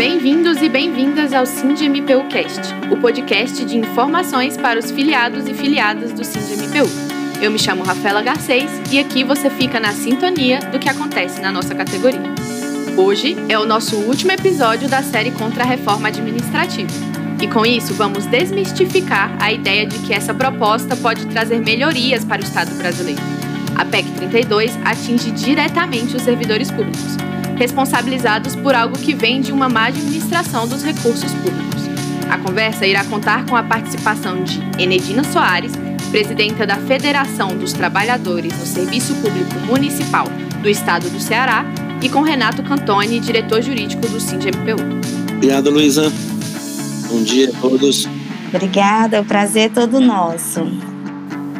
Bem-vindos e bem-vindas ao SINDMPU Cast, o podcast de informações para os filiados e filiadas do SINDMPU. Eu me chamo Rafaela Garcês e aqui você fica na sintonia do que acontece na nossa categoria. Hoje é o nosso último episódio da série contra a reforma administrativa. E com isso, vamos desmistificar a ideia de que essa proposta pode trazer melhorias para o Estado brasileiro. A PEC 32 atinge diretamente os servidores públicos responsabilizados por algo que vem de uma má administração dos recursos públicos. A conversa irá contar com a participação de Enedina Soares, presidenta da Federação dos Trabalhadores no Serviço Público Municipal do Estado do Ceará, e com Renato Cantoni, diretor jurídico do SINDMPU. Obrigado, Luísa. Bom dia a todos. Obrigada, o prazer é todo nosso.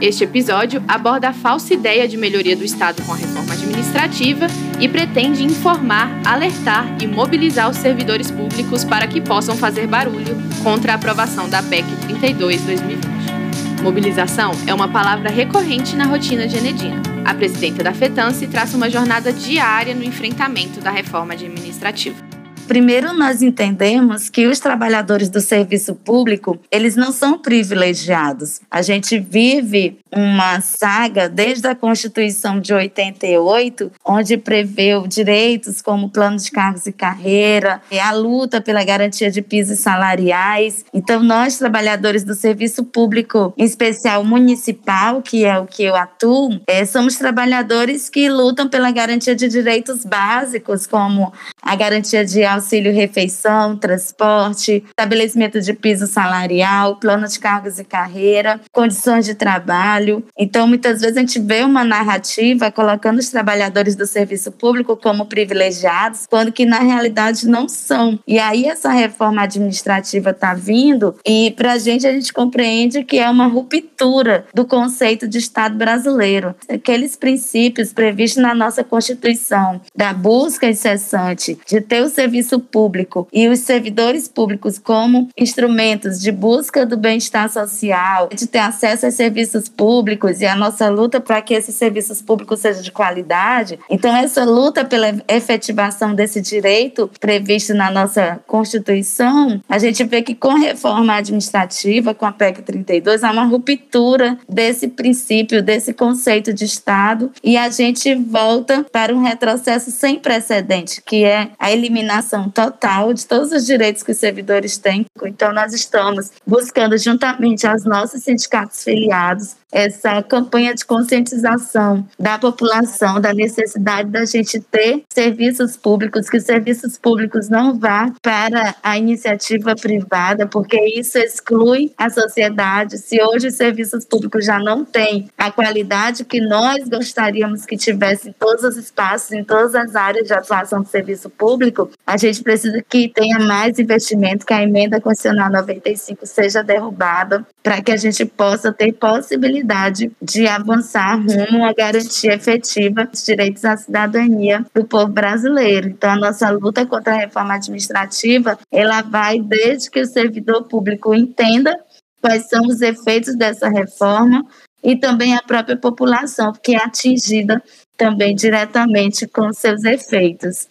Este episódio aborda a falsa ideia de melhoria do Estado com a reforma administrativa e pretende informar, alertar e mobilizar os servidores públicos para que possam fazer barulho contra a aprovação da PEC 32-2020. Mobilização é uma palavra recorrente na rotina de Enedina. A presidenta da FETANSE traça uma jornada diária no enfrentamento da reforma administrativa. Primeiro, nós entendemos que os trabalhadores do serviço público, eles não são privilegiados. A gente vive uma saga desde a Constituição de 88, onde preveu direitos como plano de cargos e carreira, a luta pela garantia de pisos salariais. Então, nós, trabalhadores do serviço público, em especial municipal, que é o que eu atuo, é, somos trabalhadores que lutam pela garantia de direitos básicos, como a garantia de auxílio refeição, transporte, estabelecimento de piso salarial, plano de cargos e carreira, condições de trabalho. Então, muitas vezes a gente vê uma narrativa colocando os trabalhadores do serviço público como privilegiados, quando que na realidade não são. E aí essa reforma administrativa está vindo e para a gente a gente compreende que é uma ruptura do conceito de Estado brasileiro. Aqueles princípios previstos na nossa Constituição da busca incessante de ter o serviço público e os servidores públicos como instrumentos de busca do bem-estar social, de ter acesso a serviços públicos e a nossa luta para que esses serviços públicos sejam de qualidade. Então, essa luta pela efetivação desse direito previsto na nossa Constituição, a gente vê que com reforma administrativa, com a PEC 32, há uma ruptura desse princípio, desse conceito de Estado e a gente volta para um retrocesso sem precedente, que é a eliminação total de todos os direitos que os servidores têm. Então, nós estamos buscando, juntamente aos nossos sindicatos filiados, essa campanha de conscientização da população da necessidade da gente ter serviços públicos, que os serviços públicos não vá para a iniciativa privada, porque isso exclui a sociedade. Se hoje os serviços públicos já não têm a qualidade que nós gostaríamos que tivesse em todos os espaços, em todas as áreas de atuação do serviço público, a gente precisa que tenha mais investimento, que a emenda constitucional 95 seja derrubada, para que a gente possa ter possibilidade de avançar rumo à garantia efetiva dos direitos à cidadania do povo brasileiro. Então, a nossa luta contra a reforma administrativa, ela vai desde que o servidor público entenda quais são os efeitos dessa reforma e também a própria população, que é atingida também diretamente com seus efeitos.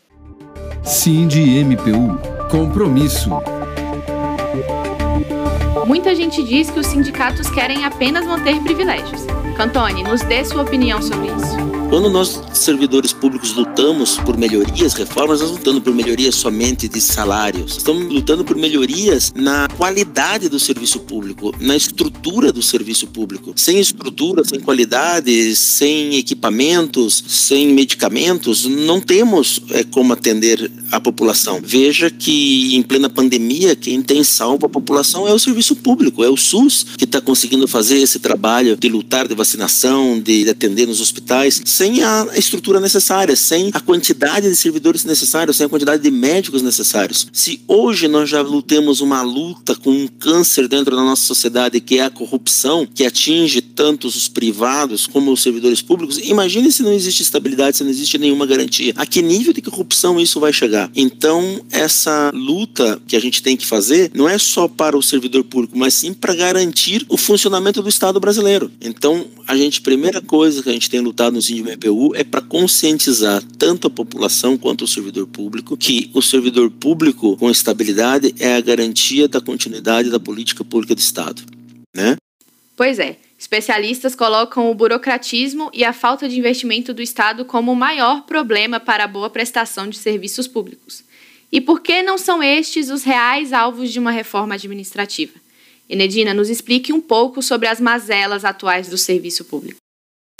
Cindy MPU Compromisso. Muita gente diz que os sindicatos querem apenas manter privilégios. Cantone, nos dê sua opinião sobre isso. Quando nós, servidores públicos, lutamos por melhorias, reformas, nós lutando por melhorias somente de salários. Estamos lutando por melhorias na qualidade do serviço público, na estrutura do serviço público. Sem estrutura, sem qualidade, sem equipamentos, sem medicamentos, não temos é, como atender a população. Veja que em plena pandemia, quem tem salvo a população é o serviço público, é o SUS que está conseguindo fazer esse trabalho de lutar de vacinação, de atender nos hospitais sem a estrutura necessária, sem a quantidade de servidores necessários, sem a quantidade de médicos necessários. Se hoje nós já lutemos uma luta com um câncer dentro da nossa sociedade, que é a corrupção, que atinge tanto os privados como os servidores públicos, imagine se não existe estabilidade, se não existe nenhuma garantia. A que nível de corrupção isso vai chegar? Então, essa luta que a gente tem que fazer não é só para o servidor público, mas sim para garantir o funcionamento do Estado brasileiro. Então, a gente, primeira coisa que a gente tem lutado no Sindicato MPU é para conscientizar tanto a população quanto o servidor público que o servidor público com estabilidade é a garantia da continuidade da política pública do Estado, né? Pois é. Especialistas colocam o burocratismo e a falta de investimento do Estado como o maior problema para a boa prestação de serviços públicos. E por que não são estes os reais alvos de uma reforma administrativa? Enedina, nos explique um pouco sobre as mazelas atuais do serviço público.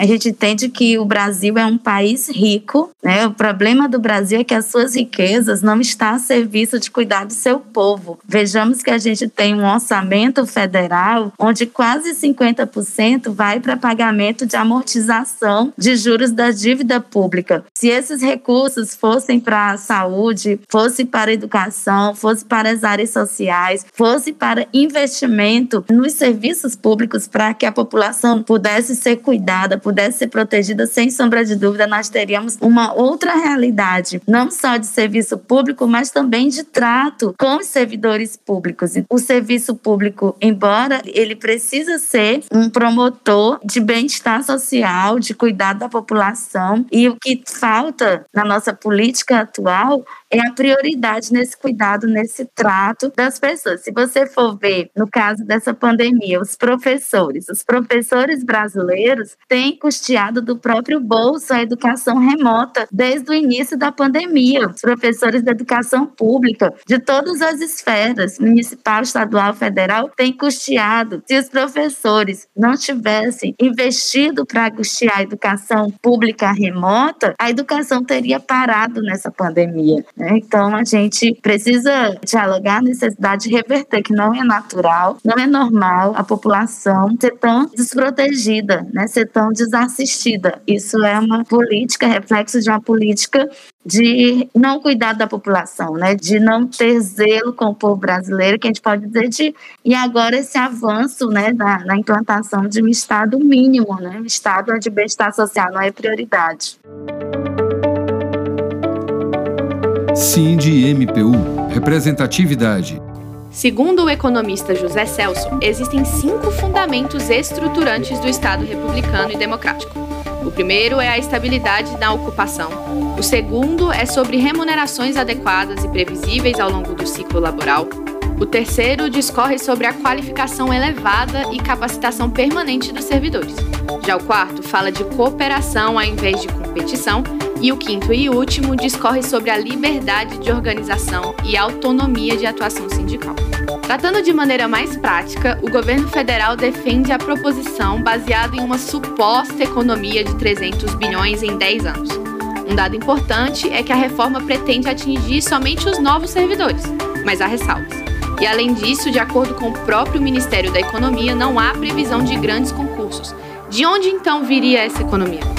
A gente entende que o Brasil é um país rico, né? O problema do Brasil é que as suas riquezas não estão a serviço de cuidar do seu povo. Vejamos que a gente tem um orçamento federal onde quase 50% vai para pagamento de amortização de juros da dívida pública. Se esses recursos fossem para a saúde, fosse para a educação, fosse para as áreas sociais, fosse para investimento nos serviços públicos para que a população pudesse ser cuidada, pudesse ser protegida, sem sombra de dúvida, nós teríamos uma outra realidade, não só de serviço público, mas também de trato com os servidores públicos. O serviço público, embora ele precisa ser um promotor de bem-estar social, de cuidado da população, e o que falta na nossa política atual é a prioridade nesse cuidado, nesse trato das pessoas. Se você for ver, no caso dessa pandemia, os professores, os professores brasileiros têm custeado do próprio bolso a educação remota desde o início da pandemia. Os professores da educação pública, de todas as esferas, municipal, estadual, federal, têm custeado. Se os professores não tivessem investido para custear a educação pública remota, a educação teria parado nessa pandemia. Né? Então, a gente precisa dialogar a necessidade de reverter, que não é natural, não é normal a população ser tão desprotegida, né? ser tão desassistida. Isso é uma política, reflexo de uma política de não cuidar da população, né? de não ter zelo com o povo brasileiro, que a gente pode dizer de e agora esse avanço né, na, na implantação de um estado mínimo, né? um estado de bem-estar social não é prioridade. MPU Representatividade. Segundo o economista José Celso, existem cinco fundamentos estruturantes do Estado republicano e democrático. O primeiro é a estabilidade na ocupação. O segundo é sobre remunerações adequadas e previsíveis ao longo do ciclo laboral. O terceiro discorre sobre a qualificação elevada e capacitação permanente dos servidores. Já o quarto fala de cooperação ao invés de competição e o quinto e último discorre sobre a liberdade de organização e autonomia de atuação sindical. Tratando de maneira mais prática, o governo federal defende a proposição baseada em uma suposta economia de 300 bilhões em 10 anos. Um dado importante é que a reforma pretende atingir somente os novos servidores, mas há ressalvas. E além disso, de acordo com o próprio Ministério da Economia, não há previsão de grandes concursos. De onde então viria essa economia?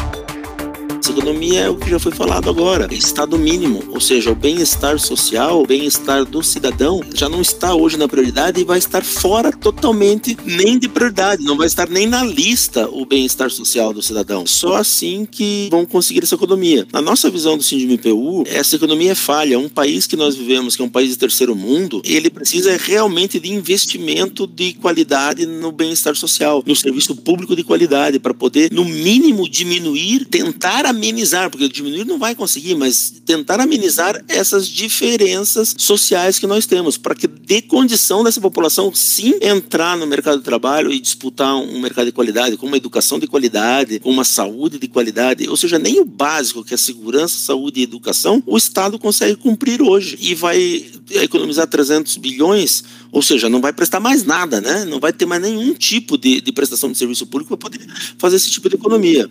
Economia é o que já foi falado agora, é estado mínimo, ou seja, o bem-estar social, o bem-estar do cidadão já não está hoje na prioridade e vai estar fora totalmente nem de prioridade, não vai estar nem na lista o bem-estar social do cidadão. Só assim que vão conseguir essa economia. Na nossa visão do SINDMPU, essa economia é falha. Um país que nós vivemos, que é um país de terceiro mundo, ele precisa realmente de investimento de qualidade no bem-estar social, no serviço público de qualidade, para poder, no mínimo, diminuir, tentar amenizar, porque diminuir não vai conseguir, mas tentar amenizar essas diferenças sociais que nós temos, para que dê condição dessa população sim entrar no mercado de trabalho e disputar um mercado de qualidade, com uma educação de qualidade, com uma saúde de qualidade, ou seja, nem o básico, que é segurança, saúde e educação, o Estado consegue cumprir hoje e vai economizar 300 bilhões, ou seja, não vai prestar mais nada, né? Não vai ter mais nenhum tipo de, de prestação de serviço público para poder fazer esse tipo de economia.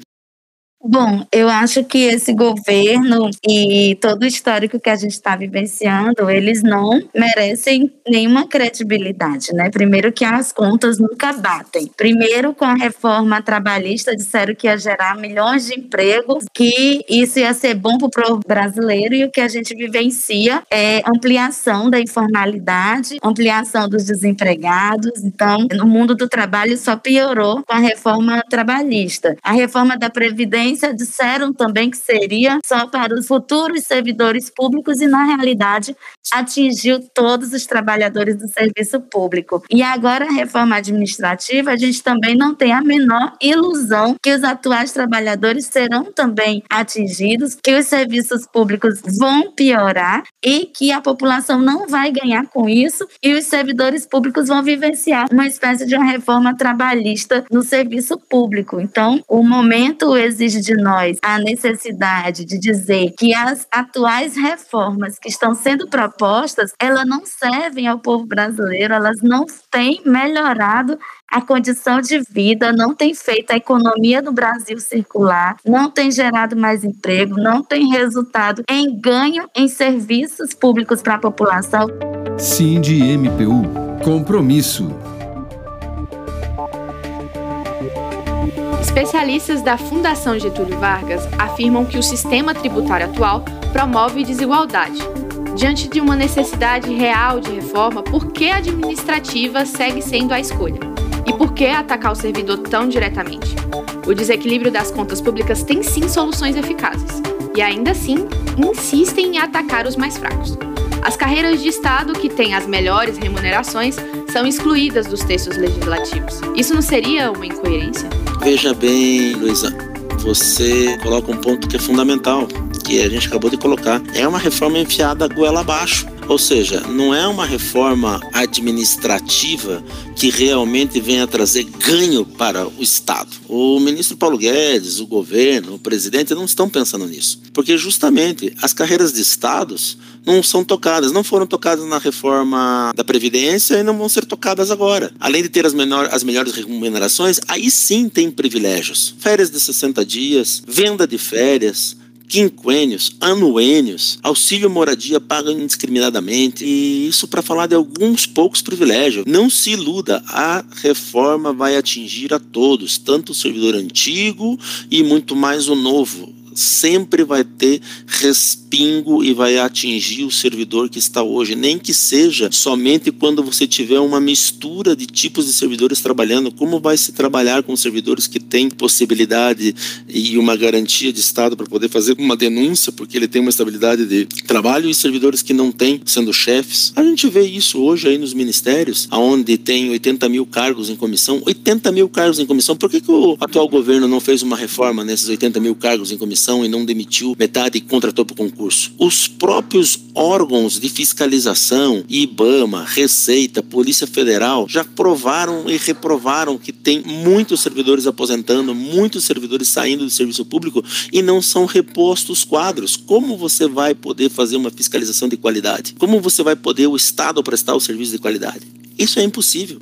Bom, eu acho que esse governo e todo o histórico que a gente está vivenciando, eles não merecem nenhuma credibilidade, né? Primeiro que as contas nunca batem. Primeiro, com a reforma trabalhista, disseram que ia gerar milhões de empregos, que isso ia ser bom para o brasileiro e o que a gente vivencia é ampliação da informalidade, ampliação dos desempregados. Então, no mundo do trabalho só piorou com a reforma trabalhista. A reforma da Previdência disseram também que seria só para os futuros servidores públicos e, na realidade, atingiu todos os trabalhadores do serviço público. E agora, a reforma administrativa, a gente também não tem a menor ilusão que os atuais trabalhadores serão também atingidos, que os serviços públicos vão piorar e que a população não vai ganhar com isso e os servidores públicos vão vivenciar uma espécie de uma reforma trabalhista no serviço público. Então, o momento exige de nós a necessidade de dizer que as atuais reformas que estão sendo propostas, elas não servem ao povo brasileiro, elas não têm melhorado a condição de vida, não tem feito a economia do Brasil circular, não tem gerado mais emprego, não tem resultado em ganho em serviços públicos para a população. Sim de MPU. Compromisso. Especialistas da Fundação Getúlio Vargas afirmam que o sistema tributário atual promove desigualdade. Diante de uma necessidade real de reforma, por que a administrativa segue sendo a escolha? E por que atacar o servidor tão diretamente? O desequilíbrio das contas públicas tem sim soluções eficazes, e ainda assim insistem em atacar os mais fracos. As carreiras de Estado que têm as melhores remunerações são excluídas dos textos legislativos. Isso não seria uma incoerência? Veja bem, Luísa, você coloca um ponto que é fundamental, que a gente acabou de colocar. É uma reforma enfiada goela abaixo. Ou seja, não é uma reforma administrativa que realmente venha trazer ganho para o Estado. O ministro Paulo Guedes, o governo, o presidente não estão pensando nisso. Porque justamente as carreiras de estados não são tocadas, não foram tocadas na reforma da Previdência e não vão ser tocadas agora. Além de ter as, menor, as melhores remunerações, aí sim tem privilégios. Férias de 60 dias, venda de férias, quinquênios, anuênios, auxílio moradia paga indiscriminadamente, e isso para falar de alguns poucos privilégios. Não se iluda, a reforma vai atingir a todos, tanto o servidor antigo e muito mais o novo sempre vai ter respingo e vai atingir o servidor que está hoje, nem que seja somente quando você tiver uma mistura de tipos de servidores trabalhando, como vai se trabalhar com servidores que têm possibilidade e uma garantia de Estado para poder fazer uma denúncia, porque ele tem uma estabilidade de trabalho, e servidores que não têm, sendo chefes. A gente vê isso hoje aí nos ministérios, onde tem 80 mil cargos em comissão, 80 mil cargos em comissão. Por que, que o atual governo não fez uma reforma nesses 80 mil cargos em comissão? E não demitiu metade e contratou para o concurso. Os próprios órgãos de fiscalização, IBAMA, Receita, Polícia Federal, já provaram e reprovaram que tem muitos servidores aposentando, muitos servidores saindo do serviço público e não são repostos quadros. Como você vai poder fazer uma fiscalização de qualidade? Como você vai poder o Estado prestar o serviço de qualidade? Isso é impossível.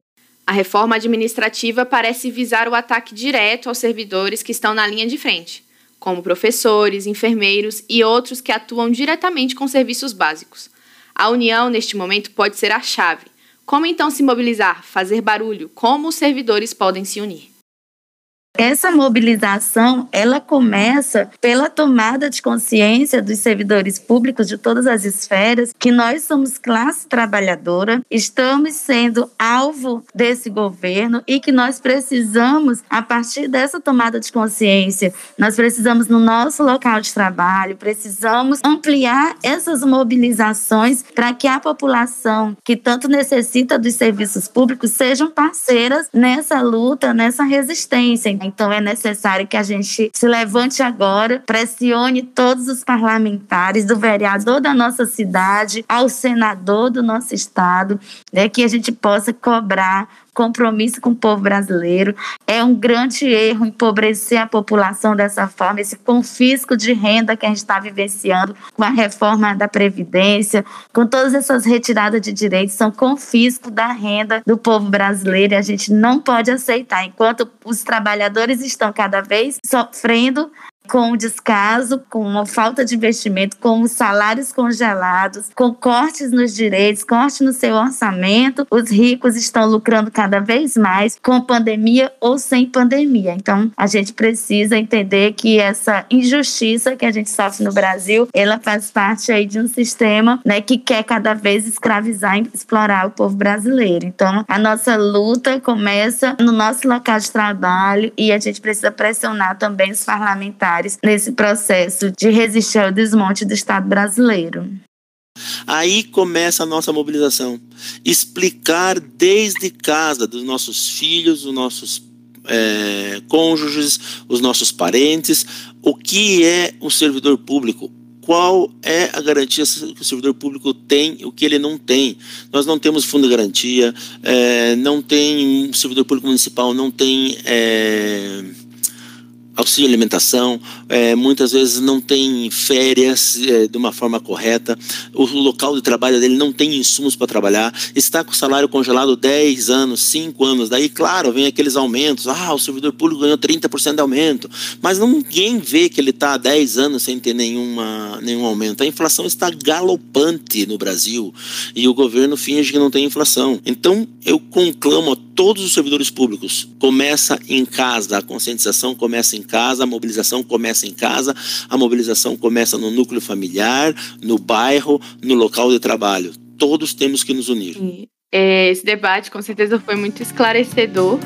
A reforma administrativa parece visar o ataque direto aos servidores que estão na linha de frente como professores, enfermeiros e outros que atuam diretamente com serviços básicos. A união, neste momento, pode ser a chave. Como então se mobilizar, fazer barulho? Como os servidores podem se unir? Essa mobilização, ela começa pela tomada de consciência dos servidores públicos de todas as esferas que nós somos classe trabalhadora, estamos sendo alvo desse governo e que nós precisamos, a partir dessa tomada de consciência, nós precisamos no nosso local de trabalho, precisamos ampliar essas mobilizações para que a população que tanto necessita dos serviços públicos sejam parceiras nessa luta, nessa resistência. Então é necessário que a gente se levante agora, pressione todos os parlamentares, do vereador da nossa cidade, ao senador do nosso estado, né, que a gente possa cobrar compromisso com o povo brasileiro. É um grande erro empobrecer a população dessa forma, esse confisco de renda que a gente está vivenciando com a reforma da Previdência, com todas essas retiradas de direitos, são confisco da renda do povo brasileiro e a gente não pode aceitar. Enquanto os trabalhadores estão cada vez sofrendo com descaso, com a falta de investimento, com os salários congelados, com cortes nos direitos, corte no seu orçamento, os ricos estão lucrando cada vez mais com pandemia ou sem pandemia. Então, a gente precisa entender que essa injustiça que a gente sofre no Brasil, ela faz parte aí de um sistema, né, que quer cada vez escravizar e explorar o povo brasileiro. Então, a nossa luta começa no nosso local de trabalho e a gente precisa pressionar também os parlamentares parlamentares nesse processo de resistir ao desmonte do Estado brasileiro. Aí começa a nossa mobilização. Explicar desde casa dos nossos filhos, dos nossos é, cônjuges, os nossos parentes, o que é o servidor público, qual é a garantia que o servidor público tem o que ele não tem. Nós não temos fundo de garantia, é, não tem servidor público municipal, não tem é, auxílio alimentação, é, muitas vezes não tem férias é, de uma forma correta, o local de trabalho dele não tem insumos para trabalhar, está com o salário congelado 10 anos, 5 anos, daí, claro, vem aqueles aumentos, ah, o servidor público ganhou 30% de aumento, mas ninguém vê que ele está há 10 anos sem ter nenhuma, nenhum aumento. A inflação está galopante no Brasil e o governo finge que não tem inflação. Então, eu conclamo a todos os servidores públicos, começa em casa, a conscientização começa em casa, a mobilização começa em casa, a mobilização começa no núcleo familiar, no bairro, no local de trabalho. Todos temos que nos unir. É, esse debate com certeza foi muito esclarecedor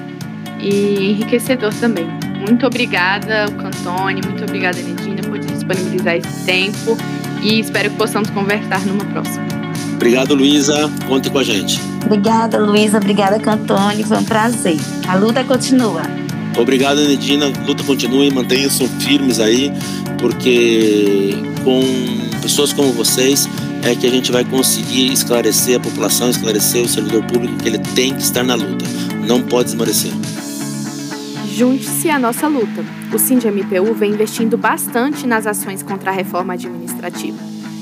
e enriquecedor também. Muito obrigada, Cantone, muito obrigada, Nedina, por disponibilizar esse tempo e espero que possamos conversar numa próxima. Obrigado, Luísa. Conte com a gente. Obrigada, Luísa. Obrigada, Cantone. Foi um prazer. A luta continua. Obrigado, Nedina. Luta continue, mantenham-se firmes aí, porque com pessoas como vocês é que a gente vai conseguir esclarecer a população, esclarecer o servidor público que ele tem que estar na luta. Não pode esmorecer. Junte-se à nossa luta. O SINDMPU vem investindo bastante nas ações contra a reforma administrativa.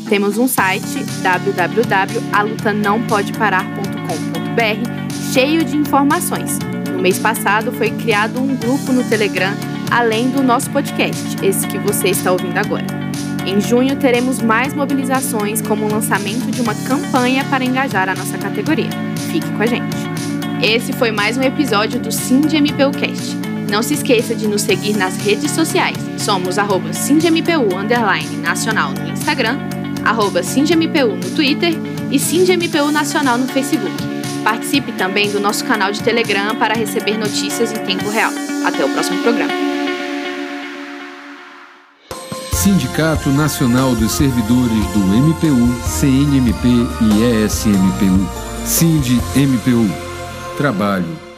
Temos um site www.alutanãopodeparar.com.br cheio de informações no mês passado foi criado um grupo no Telegram, além do nosso podcast, esse que você está ouvindo agora. Em junho teremos mais mobilizações, como o lançamento de uma campanha para engajar a nossa categoria. Fique com a gente. Esse foi mais um episódio do SindMPUcast. Não se esqueça de nos seguir nas redes sociais. Somos arroba SindMPU nacional no Instagram, arroba SindMPU no Twitter e SindMPU Nacional no Facebook. Participe também do nosso canal de Telegram para receber notícias em tempo real. Até o próximo programa. Sindicato Nacional dos Servidores do MPU, CNMP e ESMPU. SIND-MPU. Trabalho